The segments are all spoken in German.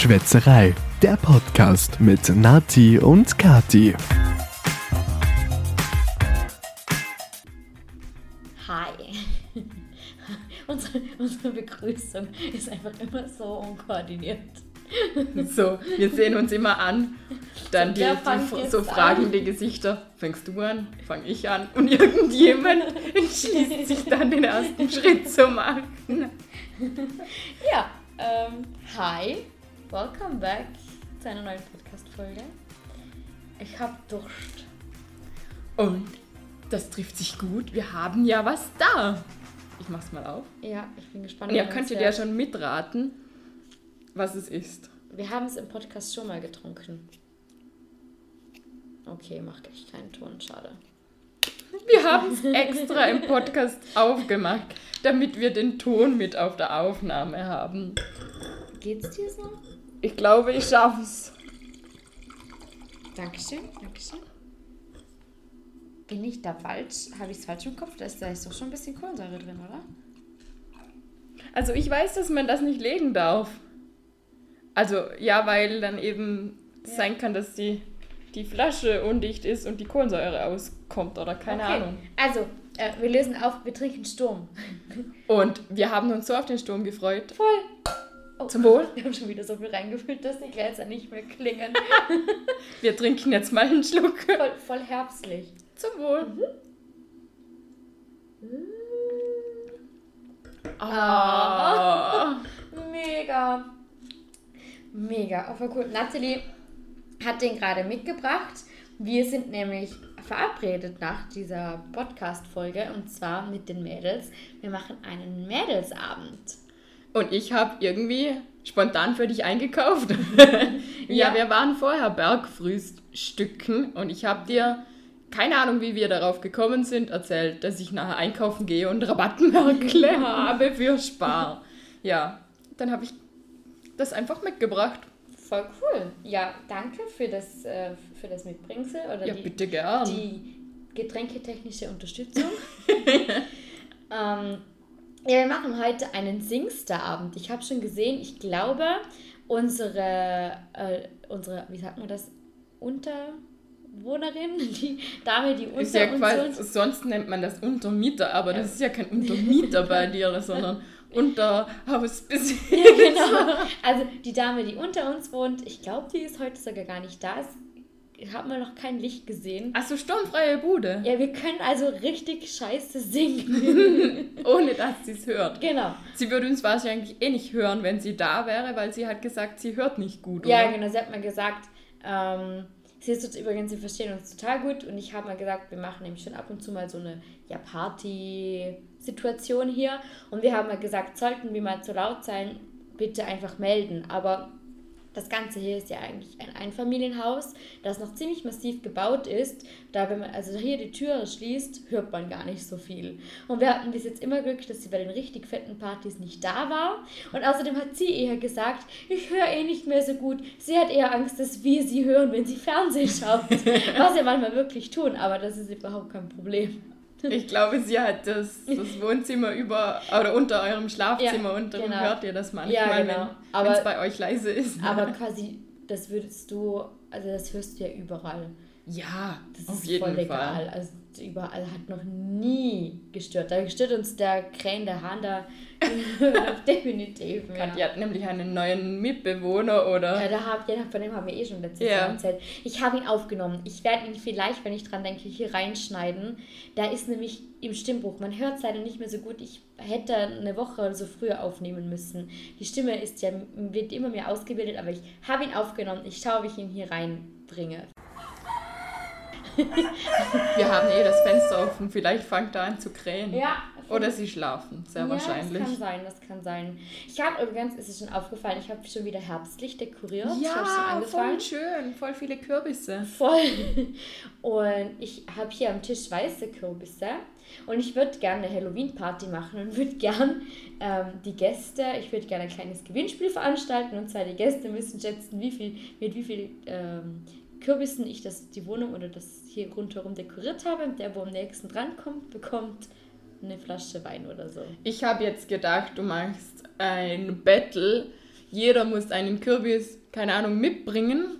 Schwätzerei, der Podcast mit Nati und Kati. Hi. unsere, unsere Begrüßung ist einfach immer so unkoordiniert. So, wir sehen uns immer an. Dann So, die, die, so fragende Gesichter. Fängst du an? Fang ich an? Und irgendjemand entschließt sich dann den ersten Schritt zu machen. Ja, ähm, hi. Welcome back zu einer neuen Podcast-Folge. Ich hab Durst. Und das trifft sich gut. Wir haben ja was da. Ich mach's mal auf. Ja, ich bin gespannt. Und ihr was könntet wir- ja schon mitraten, was es ist. Wir haben es im Podcast schon mal getrunken. Okay, macht echt keinen Ton, schade. Wir haben es extra im Podcast aufgemacht, damit wir den Ton mit auf der Aufnahme haben. Geht's dir so? Ich glaube, ich schaff's. Dankeschön, Dankeschön. Bin ich da falsch? Habe ich es falsch im Kopf? Da ist, da ist doch schon ein bisschen Kohlensäure drin, oder? Also ich weiß, dass man das nicht legen darf. Also ja, weil dann eben Ja. sein kann, dass die, die Flasche undicht ist und die Kohlensäure auskommt oder keine Okay. Ahnung. Also, äh, wir lösen auf, wir trinken Sturm. Und wir haben uns so auf den Sturm gefreut. Voll. Oh, Zum Wohl. Wir haben schon wieder so viel reingefüllt, dass die Gläser nicht mehr klingen. Wir trinken jetzt mal einen Schluck. voll, voll herbstlich. Zum Wohl. Ah. Mega. Mega. Voll cool. Natalie hat den gerade mitgebracht. Wir sind nämlich verabredet nach dieser Podcast-Folge und zwar mit den Mädels. Wir machen einen Mädelsabend. Und ich habe irgendwie spontan für dich eingekauft. ja, Ja. wir waren vorher Bergfrühstücken und ich habe dir, keine Ahnung, wie wir darauf gekommen sind, erzählt, dass ich nachher einkaufen gehe und Rabattmerkle habe für Spar. Ja, dann habe ich das einfach mitgebracht. Voll cool. Ja, danke für das, äh, für das Mitbringsel oder Ja, die, bitte gern. die getränketechnische Unterstützung. ähm, ja, wir machen heute einen Singster-Abend. Ich habe schon gesehen, ich glaube, unsere, äh, unsere, wie sagt man das, Unterwohnerin, die Dame, die unter ist ja uns quasi, wohnt. sonst nennt man das Untermieter, aber Ja. das ist ja kein Untermieter bei dir, sondern Unterhausbesitzer. Ja, genau. Also die Dame, die unter uns wohnt, ich glaube, die ist heute sogar gar nicht da. Es hat man noch kein Licht gesehen. Achso, sturmfreie Bude. Ja, wir können also richtig scheiße singen. Ohne dass sie es hört. genau. Sie würde uns wahrscheinlich eh nicht hören, wenn sie da wäre, weil sie hat gesagt, sie hört nicht gut, Ja, oder? genau. Sie hat mal gesagt, ähm, sie ist uns übrigens, sie verstehen uns total gut und ich habe mal gesagt, wir machen nämlich schon ab und zu mal so eine ja, Party-Situation hier und wir haben mal gesagt, sollten wir mal zu laut sein, bitte einfach melden. Aber das Ganze hier ist ja eigentlich ein Einfamilienhaus, das noch ziemlich massiv gebaut ist. Da, wenn man also hier die Türe schließt, hört man gar nicht so viel. Und wir hatten bis jetzt immer Glück, dass sie bei den richtig fetten Partys nicht da war. Und außerdem hat sie eher gesagt, ich höre eh nicht mehr so gut. Sie hat eher Angst, dass wir sie hören, wenn sie Fernsehen schaut. Was wir manchmal wirklich tun, aber das ist überhaupt kein Problem. Ich glaube, sie hat das, das Wohnzimmer über oder unter eurem Schlafzimmer Ja, und darum genau. hört ihr das manchmal, Ja, genau. wenn es bei euch leise ist. Aber quasi, das würdest du, also das hörst du ja überall. Ja, Das auf ist jeden voll Fall. egal. Also überall hat noch nie gestört. Da stört uns der Krähen, der Hahn da definitiv. Ja. Katja hat nämlich einen neuen Mitbewohner oder Ja, da hab, ja, von dem haben wir eh schon letztes Ja. Jahr erzählt. Ich habe ihn aufgenommen. Ich werde ihn vielleicht, wenn ich dran denke, hier reinschneiden. Da ist nämlich im Stimmbruch. Man hört es leider nicht mehr so gut. Ich hätte eine Woche oder so früher aufnehmen müssen. Die Stimme ist ja, wird immer mehr ausgebildet, aber ich habe ihn aufgenommen. Ich schaue, wie ich ihn hier reinbringe. Wir haben eh das Fenster offen, vielleicht fängt er an zu krähen. Ja, Oder sie schlafen, sehr wahrscheinlich. Ja, das kann sein, das kann sein. Ich habe übrigens, ist es schon aufgefallen, ich habe schon wieder herbstlich dekoriert. Ja, voll schön, voll viele Kürbisse. Voll. Und ich habe hier am Tisch weiße Kürbisse. Und ich würde gerne eine Halloween-Party machen und würde gern ähm, die Gäste, ich würde gerne ein kleines Gewinnspiel veranstalten. Und zwar die Gäste müssen schätzen, wie viel, mit wie viel ähm, Kürbissen ich das, die Wohnung oder das hier rundherum dekoriert habe. Der, wo am nächsten drankommt, bekommt eine Flasche Wein oder so. Ich habe jetzt gedacht, du machst ein Battle jeder muss einen Kürbis, keine Ahnung, mitbringen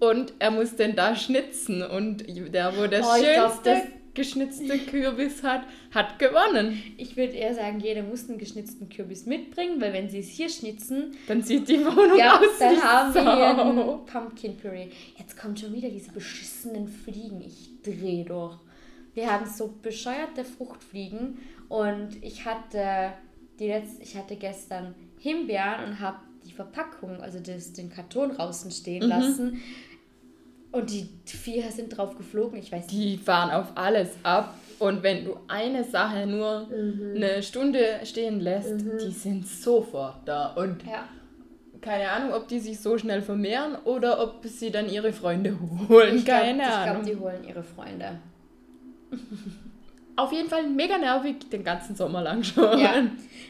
und er muss den da schnitzen und der, wo das Oh, ich glaub, schönste das- geschnitzte Kürbis hat, hat gewonnen. Ich würde eher sagen, jeder muss einen geschnitzten Kürbis mitbringen, weil wenn sie es hier schnitzen, Dann sieht die Wohnung ja, aus dann haben wir hier Sau. einen Pumpkin Puree. Jetzt kommen schon wieder diese beschissenen Fliegen. Ich drehe durch. Wir haben so bescheuerte Fruchtfliegen und ich hatte die letzte, ich hatte gestern Himbeeren und habe die Verpackung, also das, den Karton draußen stehen Mhm. lassen. Und die Viecher sind drauf geflogen. Ich weiß nicht. Die fahren auf alles ab. Und wenn du eine Sache nur Mhm. eine Stunde stehen lässt, die sind sofort da. Und Ja. keine Ahnung, ob die sich so schnell vermehren oder ob sie dann ihre Freunde holen. Ich glaube, keine Ahnung. glaub, die holen ihre Freunde. Auf jeden Fall mega nervig den ganzen Sommer lang schon. Ja.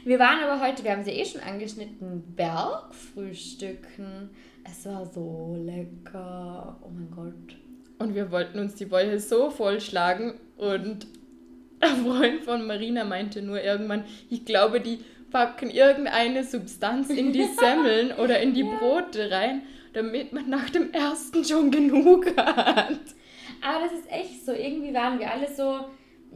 Wir waren aber heute, wir haben sie eh schon angeschnitten, Bergfrühstücken. Es war so lecker. Oh mein Gott. Und wir wollten uns die Bäuche so vollschlagen und ein Freund von Marina meinte nur irgendwann, ich glaube, die packen irgendeine Substanz in die Semmeln oder in die Brote rein, damit man nach dem ersten schon genug hat. Aber das ist echt so. Irgendwie waren wir alle so,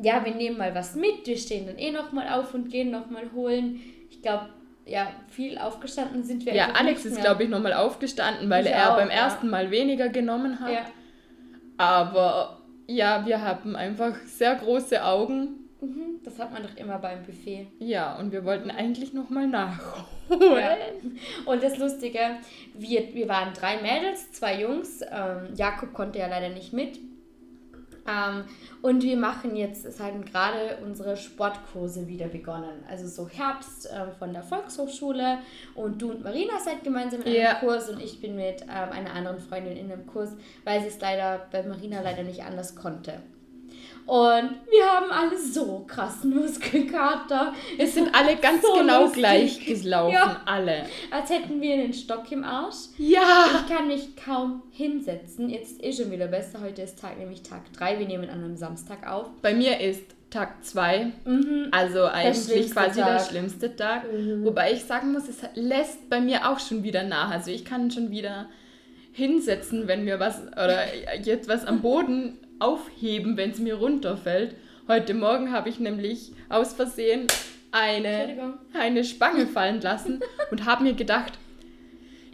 ja, wir nehmen mal was mit, wir stehen dann eh nochmal auf und gehen nochmal holen. Ich glaube, ja, viel aufgestanden sind wir Ja, Alex ist, glaube ich, nochmal aufgestanden, weil Ich er auch, beim ja. ersten Mal weniger genommen hat. Ja. Aber ja, wir haben einfach sehr große Augen. Mhm, das hat man doch immer beim Buffet. Ja, und wir wollten eigentlich nochmal nachholen. Ja. Und das Lustige, wir, wir waren drei Mädels, zwei Jungs. Ähm, Jakob konnte ja leider nicht mit. Ähm, und wir machen jetzt, es haben gerade unsere Sportkurse wieder begonnen. Also so Herbst ähm, von der Volkshochschule. Und du und Marina seid gemeinsam in einem Ja. Kurs und ich bin mit ähm, einer anderen Freundin in einem Kurs, weil sie es leider bei Marina leider nicht anders konnte. Und wir haben alle so krassen Muskelkater. Es sind alle ganz So genau lustig. gleich gelaufen, Ja. alle. Als hätten wir einen Stock im Arsch. Ja! Ich kann mich kaum hinsetzen. Jetzt ist eh schon wieder besser. Heute ist Tag nämlich Tag 3. Wir nehmen an einem Samstag auf. Bei mir ist Tag 2, Mhm. also eigentlich quasi der Tag. schlimmste Tag. Mhm. Wobei ich sagen muss, es lässt bei mir auch schon wieder nach. Also ich kann schon wieder hinsetzen, wenn mir was oder jetzt was am Boden aufheben, wenn es mir runterfällt. Heute Morgen habe ich nämlich aus Versehen eine, eine Spange fallen lassen und habe mir gedacht,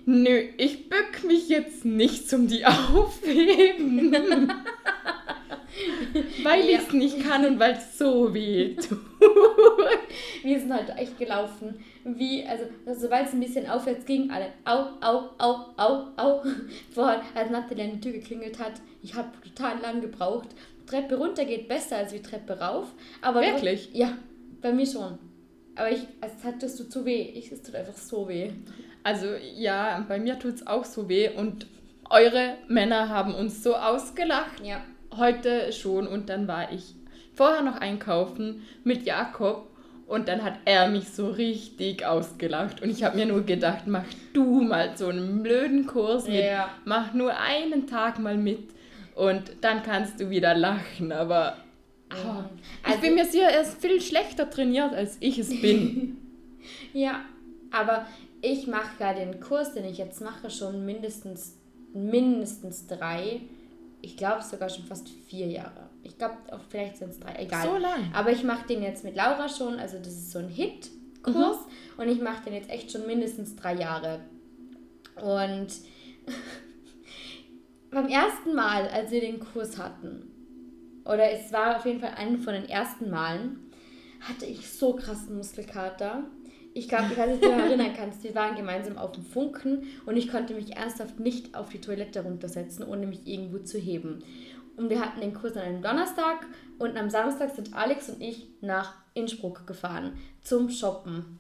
nö, ich bück mich jetzt nicht zum die aufheben. weil Ja. ich es nicht kann und weil es so weh tut. Wir sind heute echt gelaufen. Wie, also, sobald es ein bisschen aufwärts ging, alle au, au, au, au, au. Vorher, als Nathalie an die Tür geklingelt hat, ich habe total lang gebraucht. Treppe runter geht besser als die Treppe rauf. Aber Wirklich? Ja, bei mir schon. Aber ich, als hattest du zu weh. Ich, es tut einfach so weh. Also ja, bei mir tut es auch so weh und eure Männer haben uns so ausgelacht. Ja. Heute schon und dann war ich vorher noch einkaufen mit Jakob und dann hat er mich so richtig ausgelacht und ich habe mir nur gedacht, mach du mal so einen blöden Kurs mit, Ja. mach nur einen Tag mal mit und dann kannst du wieder lachen, aber ah, Also- ich bin mir sicher, er ist viel schlechter trainiert, als ich es bin. Ja, aber ich mache ja den Kurs, den ich jetzt mache, schon mindestens, mindestens drei, ich glaube sogar schon fast vier Jahre. Ich glaube, vielleicht sind es drei, egal. So lang. Aber ich mache den jetzt mit Laura schon, also das ist so ein Hit-Kurs Mhm. und ich mache den jetzt echt schon mindestens drei Jahre. Und beim ersten Mal, als wir den Kurs hatten, oder es war auf jeden Fall einen von den ersten Malen, hatte ich so krassen Muskelkater. Ich glaube, ich weiß nicht, ob du dich erinnern kannst, wir waren gemeinsam auf dem Funken und ich konnte mich ernsthaft nicht auf die Toilette runtersetzen, ohne mich irgendwo zu heben. Und wir hatten den Kurs an einem Donnerstag und am Samstag sind Alex und ich nach Innsbruck gefahren zum Shoppen.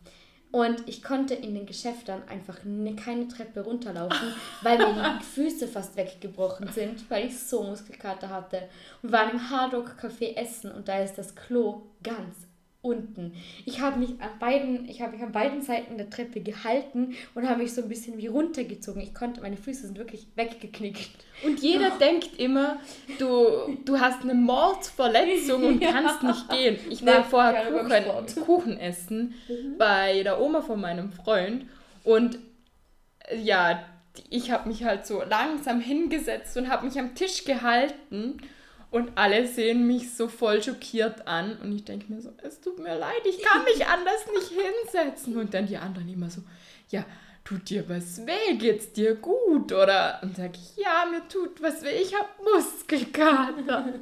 Und ich konnte in den Geschäften einfach ne, keine Treppe runterlaufen, weil mir die Füße fast weggebrochen sind, weil ich so Muskelkater hatte. Und wir waren im Hard Rock Café essen und da ist das Klo ganz unten. Ich habe mich an beiden, ich habe mich an beiden Seiten der Treppe gehalten und habe mich so ein bisschen wie runtergezogen. Ich konnte, meine Füße sind wirklich weggeknickt. Und jeder denkt immer, du, du hast eine Mordverletzung und Ja. kannst nicht gehen. Ich war Nee, vorher Kuchen. Kuchen essen bei der Oma von meinem Freund und ja, ich habe mich halt so langsam hingesetzt und habe mich am Tisch gehalten und alle sehen mich so voll schockiert an und ich denke mir so, es tut mir leid, ich kann mich anders nicht hinsetzen. Und dann die anderen immer so, ja, tut dir was weh, geht's dir gut? Oder und sage ich, ja, mir tut was weh, ich habe Muskelkater.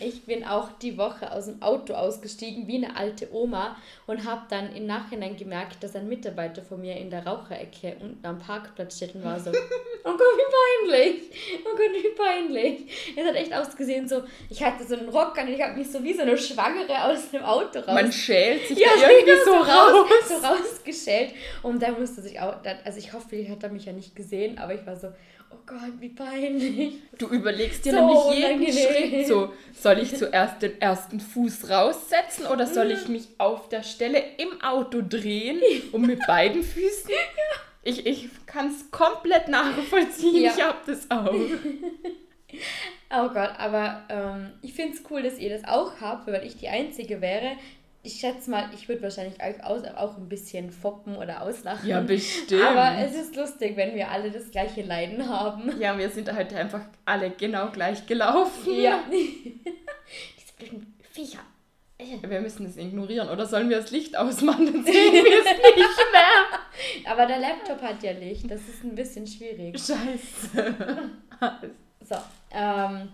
Ich bin auch die Woche aus dem Auto ausgestiegen wie eine alte Oma und habe dann im Nachhinein gemerkt, dass ein Mitarbeiter von mir in der Raucherecke unten am Parkplatz steht und war so, oh Gott, wie peinlich, oh Gott, wie peinlich. Es hat echt ausgesehen so, ich hatte so einen Rock an und ich habe mich so wie so eine Schwangere aus dem Auto raus. Man schält sich ja, da irgendwie so raus. raus. So rausgeschält und da musste sich auch, also ich hoffe, ich hat er mich ja nicht gesehen, aber ich war so, oh Gott, wie peinlich. Du überlegst dir So nämlich jeden unangenehm. Schritt so, soll ich zuerst den ersten Fuß raussetzen oder soll ich mich auf der Stelle im Auto drehen und mit beiden Füßen? Ich, ich kann es komplett nachvollziehen, Ja. ich hab das auch. Oh Gott, aber ähm, ich finde es cool, dass ihr das auch habt, weil ich die Einzige wäre. Ich schätze mal, ich würde wahrscheinlich euch auch ein bisschen foppen oder auslachen. Ja, bestimmt. Aber es ist lustig, wenn wir alle das gleiche Leiden haben. ja, wir sind halt einfach alle genau gleich gelaufen. Ja. Diese blöden Viecher. Wir müssen es ignorieren oder sollen wir das Licht ausmachen, dann sehen wir es nicht mehr. Aber der Laptop hat ja Licht, das ist ein bisschen schwierig. Scheiße. So, ähm,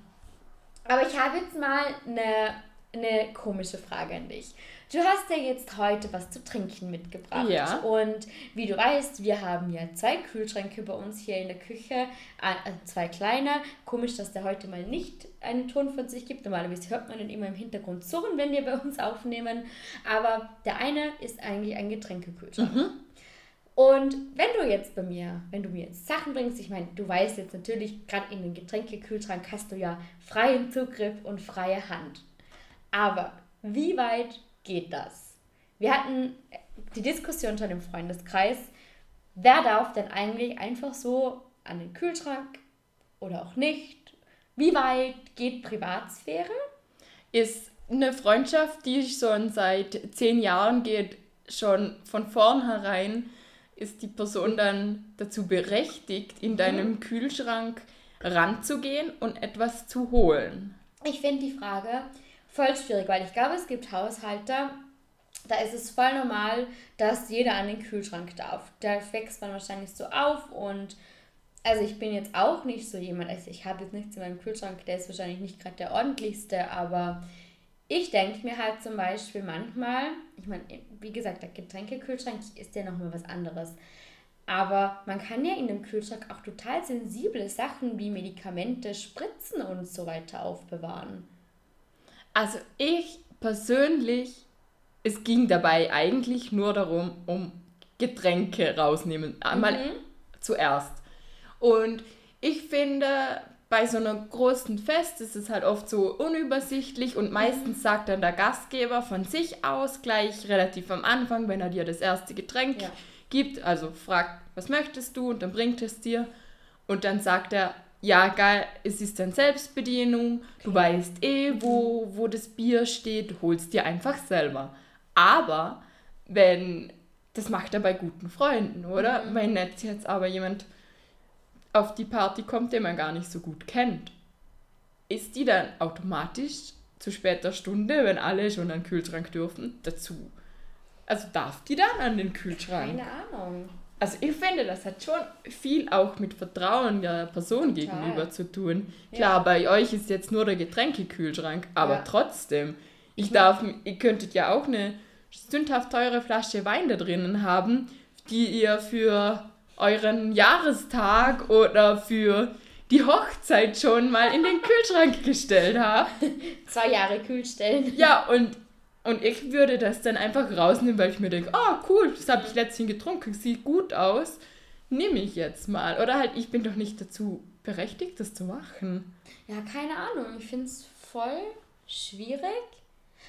aber ich habe jetzt mal eine, eine komische Frage an dich. Du hast ja jetzt heute was zu trinken mitgebracht. Ja. Und wie du weißt, wir haben ja zwei Kühlschränke bei uns hier in der Küche, äh, zwei kleine. Komisch, dass der heute mal nicht einen Ton von sich gibt. Normalerweise hört man den immer im Hintergrund surren, wenn wir bei uns aufnehmen. Aber der eine ist eigentlich ein Getränkekühlschrank. Und wenn du jetzt bei mir, wenn du mir jetzt Sachen bringst, ich meine, du weißt jetzt natürlich, gerade in den Getränkekühlschrank hast du ja freien Zugriff und freie Hand. Aber wie weit geht das? Wir hatten die Diskussion schon im Freundeskreis, wer darf denn eigentlich einfach so an den Kühlschrank oder auch nicht? Wie weit geht Privatsphäre? ist eine Freundschaft, die schon seit zehn Jahren geht, schon von vornherein ist die Person dann dazu berechtigt, in deinem Kühlschrank ranzugehen und etwas zu holen. Ich finde die Frage voll schwierig, weil ich glaube, es gibt Haushalte, da ist es voll normal, dass jeder an den Kühlschrank darf. Da wächst man wahrscheinlich so auf und also ich bin jetzt auch nicht so jemand, also ich habe jetzt nichts in meinem Kühlschrank, der ist wahrscheinlich nicht gerade der ordentlichste, aber ich denke mir halt zum Beispiel manchmal, ich meine, wie gesagt, der Getränkekühlschrank ist ja nochmal was anderes. Aber man kann ja in dem Kühlschrank auch total sensible Sachen wie Medikamente, Spritzen und so weiter aufbewahren. Also ich persönlich, es ging dabei eigentlich nur darum, um Getränke rausnehmen. Einmal Mhm. zuerst. Und ich finde, bei so einer großen Fest ist es halt oft so unübersichtlich und meistens sagt dann der Gastgeber von sich aus gleich relativ am Anfang, wenn er dir das erste Getränk Ja. gibt, also fragt, was möchtest du und dann bringt es dir und dann sagt er, ja geil, es ist dann Selbstbedienung, du weißt eh, wo, wo das Bier steht, du holst dir einfach selber. Aber wenn, das macht er bei guten Freunden, oder? Wenn jetzt, jetzt aber jemand auf die Party kommt, den man gar nicht so gut kennt, ist die dann automatisch zu später Stunde, wenn alle schon an den Kühlschrank dürfen, dazu. Also darf die dann an den Kühlschrank? Keine Ahnung. Also ich finde, das hat schon viel auch mit Vertrauen der Person Total. gegenüber zu tun. Klar, bei euch ist jetzt nur der Getränkekühlschrank, aber Ja. trotzdem, ich darf, ihr könntet ja auch eine sündhaft teure Flasche Wein da drinnen haben, die ihr für euren Jahrestag oder für die Hochzeit schon mal in den Kühlschrank gestellt habt. Zwei Jahre Kühlstellen. Ja, und, und ich würde das dann einfach rausnehmen, weil ich mir denke, oh cool, das habe ich letztens getrunken, sieht gut aus, nehme ich jetzt mal. Oder halt, ich bin doch nicht dazu berechtigt, das zu machen. Ja, keine Ahnung. Ich finde es voll schwierig.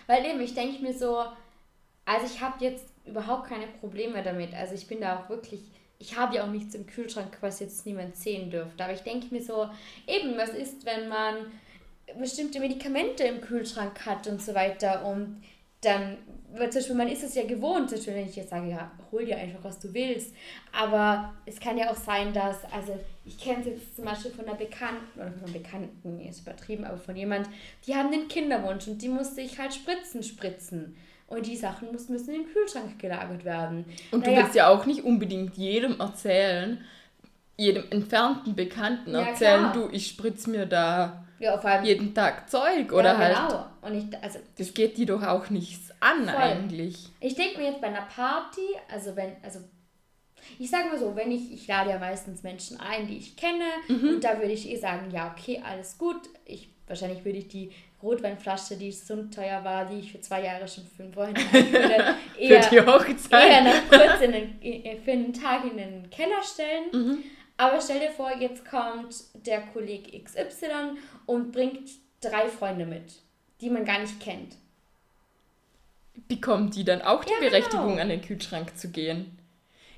Weil eben, ich denke mir so, also ich habe jetzt überhaupt keine Probleme damit. Also ich bin da auch wirklich, ich habe ja auch nichts im Kühlschrank, was jetzt niemand sehen dürfte. Aber ich denke mir so, eben, was ist, wenn man bestimmte Medikamente im Kühlschrank hat und so weiter. Und dann, weil zum Beispiel, man ist es ja gewohnt, zum Beispiel, wenn ich jetzt sage, ja, hol dir einfach, was du willst. Aber es kann ja auch sein, dass, also ich kenne es jetzt zum Beispiel von einer Bekannten, oder von einer Bekannten, ist übertrieben, aber von jemand, die haben den Kinderwunsch und die musste ich halt Spritzen spritzen. Und die Sachen müssen, müssen in den Kühlschrank gelagert werden. Und naja, du willst ja auch nicht unbedingt jedem erzählen, jedem entfernten Bekannten ja, erzählen, klar. du, ich spritze mir da ja, jeden Tag Zeug oder ja, halt. Und ich, also, das geht die doch auch nichts an voll. eigentlich. Ich denke mir jetzt bei einer Party, also wenn, also ich sage mal so, wenn ich, ich lade ja meistens Menschen ein, die ich kenne, mhm. und da würde ich eh sagen, ja, okay, alles gut. Ich, wahrscheinlich würde ich die Rotweinflasche, die so teuer war, die ich für zwei Jahre schon für einen Freund würde, eher, für die Hochzeit. eher noch kurz in den, für einen Tag in den Keller stellen. Mhm. Aber stell dir vor, jetzt kommt der Kollege XY und bringt drei Freunde mit, die man gar nicht kennt. Bekommt die dann auch die ja, Berechtigung, genau. an den Kühlschrank zu gehen?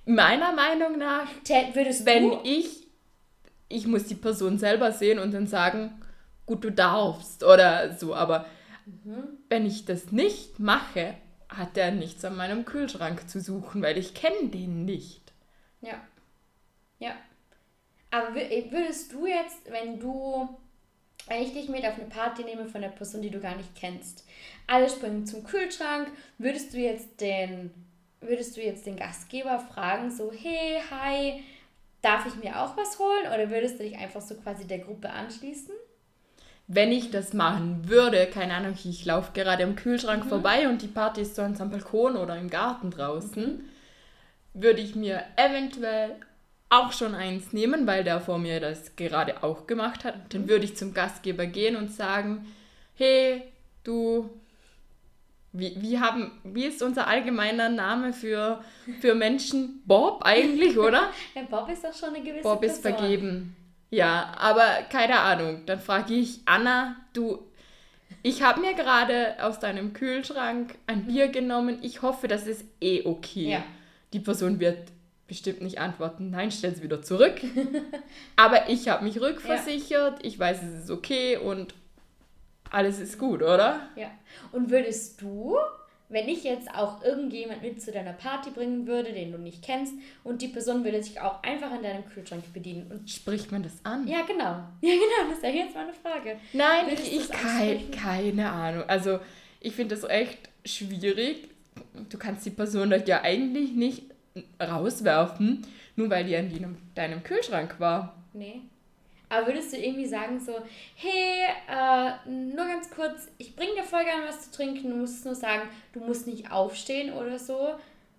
Meiner Meinung nach, würdest wenn du? ich, ich muss die Person selber sehen und dann sagen, gut, du darfst oder so, aber mhm. wenn ich das nicht mache, hat der nichts an meinem Kühlschrank zu suchen, weil ich kenne den nicht. Ja. Ja. Aber würdest du jetzt, wenn du, wenn ich dich mit auf eine Party nehme von einer Person, die du gar nicht kennst, alle springen zum Kühlschrank, würdest du jetzt den, würdest du jetzt den Gastgeber fragen, so, hey, hi, darf ich mir auch was holen? Oder würdest du dich einfach so quasi der Gruppe anschließen? Wenn ich das machen würde, keine Ahnung, ich laufe gerade am Kühlschrank mhm. vorbei und die Party ist sonst am Balkon oder im Garten draußen, mhm. würde ich mir eventuell auch schon eins nehmen, weil der vor mir das gerade auch gemacht hat. Dann würde ich zum Gastgeber gehen und sagen, hey, du, wie, wie, haben, wie ist unser allgemeiner Name für, für Menschen? Bob eigentlich, oder? ja, Bob ist doch schon eine gewisse Bob ist Person. vergeben. Ja, aber keine Ahnung. Dann frage ich Anna, du, ich habe mir gerade aus deinem Kühlschrank ein Bier genommen. Ich hoffe, das ist eh okay. Ja. Die Person wird bestimmt nicht antworten, nein, stell es wieder zurück. Aber ich habe mich rückversichert, ja. ich weiß, es ist okay und alles ist gut, oder? Ja. Und würdest du, wenn ich jetzt auch irgendjemand mit zu deiner Party bringen würde, den du nicht kennst, und die Person würde sich auch einfach in deinem Kühlschrank bedienen und spricht man das an? Ja, genau. Ja, genau, das ist ja jetzt mal eine Frage. Nein, Würdest ich, ich keine, keine Ahnung. Also, ich finde das echt schwierig. Du kannst die Person ja eigentlich nicht rauswerfen, nur weil die in deinem Kühlschrank war. Nee. Aber würdest du irgendwie sagen so, hey, äh, nur ganz kurz, ich bringe dir voll gerne was zu trinken, du musst nur sagen, du musst nicht aufstehen oder so.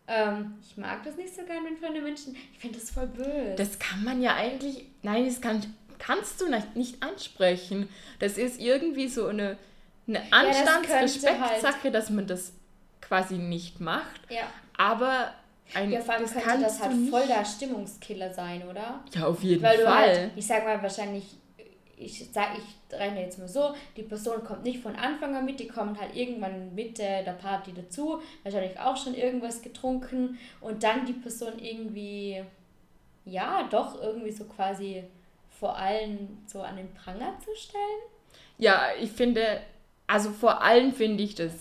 Ähm, ich mag das nicht so gerne, wenn fremde Menschen, ich finde das voll böse. Das kann man ja eigentlich, nein, das kann, kannst du nicht, nicht ansprechen. Das ist irgendwie so eine, eine Anstands-Respektsache, halt. dass man das quasi nicht macht. Ja. Aber ein, ja, vor allem das könnte das halt voll der Stimmungskiller sein, oder? Ja, auf jeden Weil Fall. Halt, ich sag mal, wahrscheinlich, ich sag, ich rechne jetzt mal so, die Person kommt nicht von Anfang an mit, die kommt halt irgendwann Mitte der Party dazu, wahrscheinlich auch schon irgendwas getrunken und dann die Person irgendwie, ja, doch irgendwie so quasi vor allem so an den Pranger zu stellen. Ja, ich finde, also vor allem finde ich das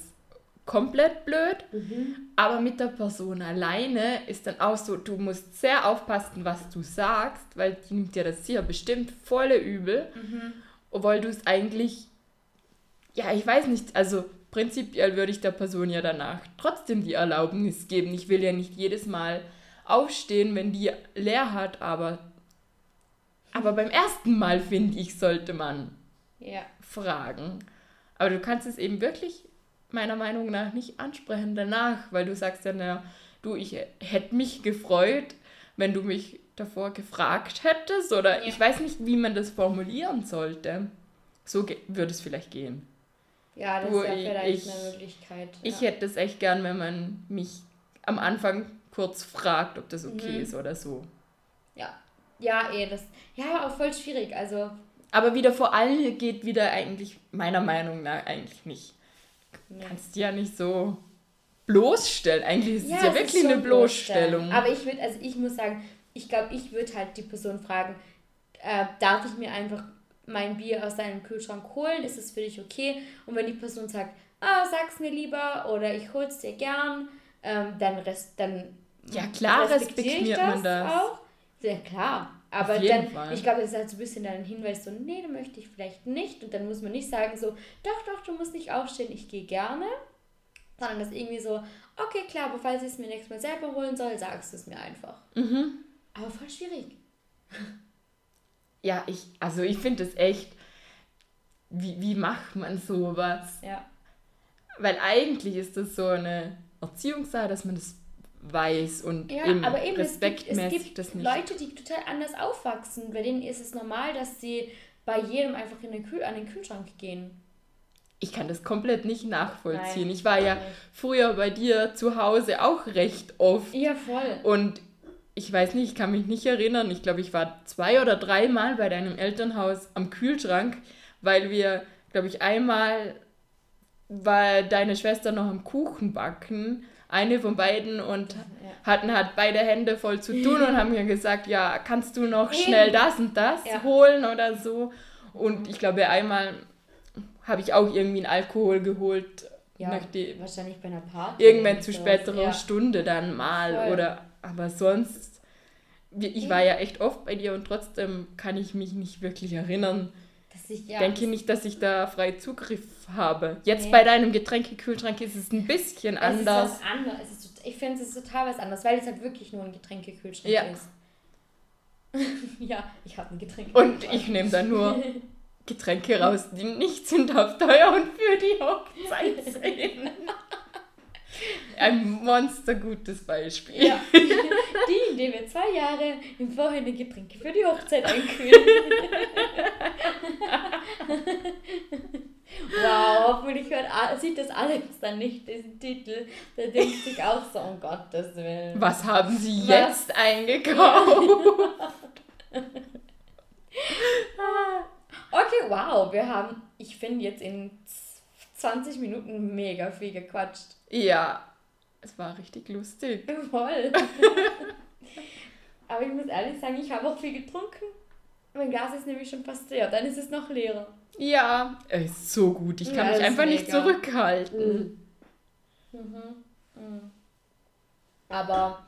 komplett blöd, mhm. aber mit der Person alleine ist dann auch so, du musst sehr aufpassen, was du sagst, weil die nimmt dir das hier bestimmt volle übel, mhm. obwohl du es eigentlich, ja, ich weiß nicht, also prinzipiell würde ich der Person ja danach trotzdem die Erlaubnis geben. Ich will ja nicht jedes Mal aufstehen, wenn die leer hat, aber, aber beim ersten Mal, finde ich, sollte man ja. fragen. Aber du kannst es eben wirklich meiner Meinung nach nicht ansprechen danach, weil du sagst ja, naja, du, ich hätte mich gefreut, wenn du mich davor gefragt hättest oder ja. ich weiß nicht, wie man das formulieren sollte. So würde es vielleicht gehen. Ja, das du, ist ja vielleicht ich, eine Möglichkeit. Ja. Ich hätte es echt gern, wenn man mich am Anfang kurz fragt, ob das okay mhm. ist oder so. Ja, ja, eh, das, ja, auch voll schwierig, also. Aber wieder vor allem geht wieder eigentlich, meiner Meinung nach, eigentlich nicht. Nee. Kannst ja nicht so bloßstellen. Eigentlich ist ja, es ja wirklich eine Bloßstellung. Aber ich würde, also ich muss sagen, ich glaube, ich würde halt die Person fragen, äh, darf ich mir einfach mein Bier aus deinem Kühlschrank holen? Ist es für dich okay? Und wenn die Person sagt, ah, sag's mir lieber oder ich hol's dir gern, ähm, dann, rest, dann Ja, klar respektiert man das. auch. Ja, klar. Aber dann, Fall. ich glaube, das ist halt so ein bisschen dann ein Hinweis, so, nee, dann möchte ich vielleicht nicht. Und dann muss man nicht sagen, so, doch, doch, du musst nicht aufstehen, ich gehe gerne. Sondern das irgendwie so, okay, klar, aber falls ich es mir nächstes Mal selber holen soll, sagst du es mir einfach. Mhm. Aber voll schwierig. Ja, ich, also ich finde es echt, wie, wie macht man sowas? Ja. Weil eigentlich ist das so eine Erziehungssache, dass man das weiß und Ja, eben aber eben, es gibt, es respektmäßig gibt. Leute, die total anders aufwachsen. Bei denen ist es normal, dass sie bei jedem einfach in den Kühl an den Kühlschrank gehen. Ich kann das komplett nicht nachvollziehen. Nein, ich war ja nicht. früher bei dir zu Hause auch recht oft. Ja, voll. Und ich weiß nicht, ich kann mich nicht erinnern. Ich glaube, ich war zwei oder dreimal bei deinem Elternhaus am Kühlschrank, weil wir, glaube ich, einmal war deine Schwester noch am Kuchen backen, eine von beiden, und hatten halt beide Hände voll zu tun und haben mir gesagt, ja, kannst du noch schnell das und das Ja. holen oder so. Und ich glaube, einmal habe ich auch irgendwie einen Alkohol geholt, Ja, möchte wahrscheinlich bei einer Party. irgendwann zu späterer ja. Stunde dann mal Voll. oder aber sonst ich war ja echt oft bei dir und trotzdem kann ich mich nicht wirklich erinnern. Ich, ja, Denke nicht, dass ich da frei Zugriff habe. Jetzt Nee. bei deinem Getränkekühlschrank ist es ein bisschen Es anders. ist was anderes. Es ist, ich finde es ist total was anderes, weil es halt wirklich nur ein Getränkekühlschrank Ja. ist. ja, ich habe ein Getränk. Und ich nehme da nur Getränke raus, die nicht sündhaft teuer und für die Hochzeit sind. Ein monstergutes Beispiel. Ja. Die, indem wir zwei Jahre im Vorhinein Getränke für die Hochzeit einkühlen. wow, hoffentlich hört, sieht das Alex dann nicht, diesen Titel. Der denkt sich auch so, um Gottes Willen. Was haben Sie Was? jetzt eingekauft? Okay, wow, wir haben, ich finde, jetzt in z- 20 Minuten mega viel gequatscht. Ja, es war richtig lustig. Voll. Aber ich muss ehrlich sagen, ich habe auch viel getrunken. Mein Glas ist nämlich schon fast leer, dann ist es noch leerer. Ja, er ist so gut. Ich kann Ja, mich einfach nicht zurückhalten. Aber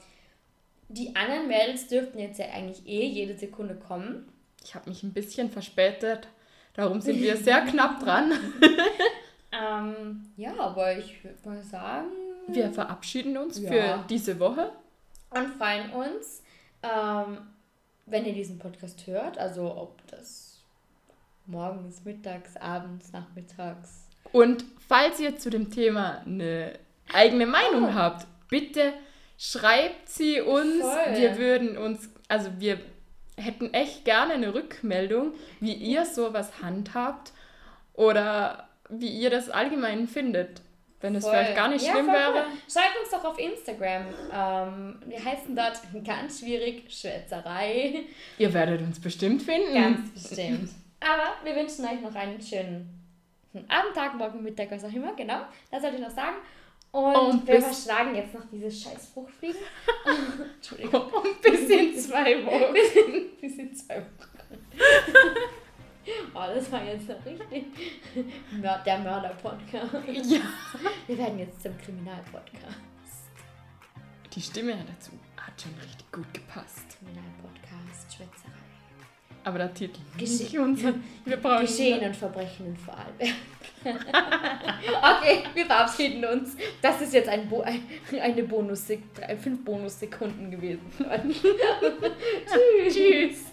die anderen Mädels dürften jetzt ja eigentlich eh jede Sekunde kommen. Ich habe mich ein bisschen verspätet. Darum sind wir sehr knapp dran. Ähm, ja, aber ich würde mal sagen, Wir verabschieden uns Ja. für diese Woche. und freuen uns, ähm, wenn ihr diesen Podcast hört. Also ob das morgens, mittags, abends, nachmittags. Und falls ihr zu dem Thema eine eigene Meinung Oh. habt, bitte schreibt sie uns. Voll. Wir würden uns, also wir hätten echt gerne eine Rückmeldung, wie ihr sowas handhabt oder wie ihr das allgemein findet. Wenn es vielleicht gar nicht Ja, schlimm wäre. cool. Schreibt uns doch auf Instagram. Ähm, wir heißen dort ganz schwierig Schwätzerei. Ihr werdet uns bestimmt finden. Ganz bestimmt. Aber wir wünschen euch noch einen schönen Abend, Tag, Morgen, Mittag, was auch immer. Genau, das sollte ich noch sagen. Und, Und wir bis- verschlagen jetzt noch diese scheiß Fruchtfliegen. Entschuldigung. Und bis in zwei Wochen. Bis in zwei Wochen. Oh, das war jetzt noch richtig. Der Mörder-Podcast. Ja. Wir werden jetzt zum Kriminal-Podcast. Die Stimme dazu hat schon richtig gut gepasst. Kriminal-Podcast, Schwätzerei. Aber der Titel. Gesche- nicht unser. Wir brauchen Geschehen und Verbrechen in Vorarlberg. okay, wir verabschieden uns. Das ist jetzt ein Bo ein, eine Bonus drei, fünf Bonussekunden gewesen. Tschüss. Tschüss.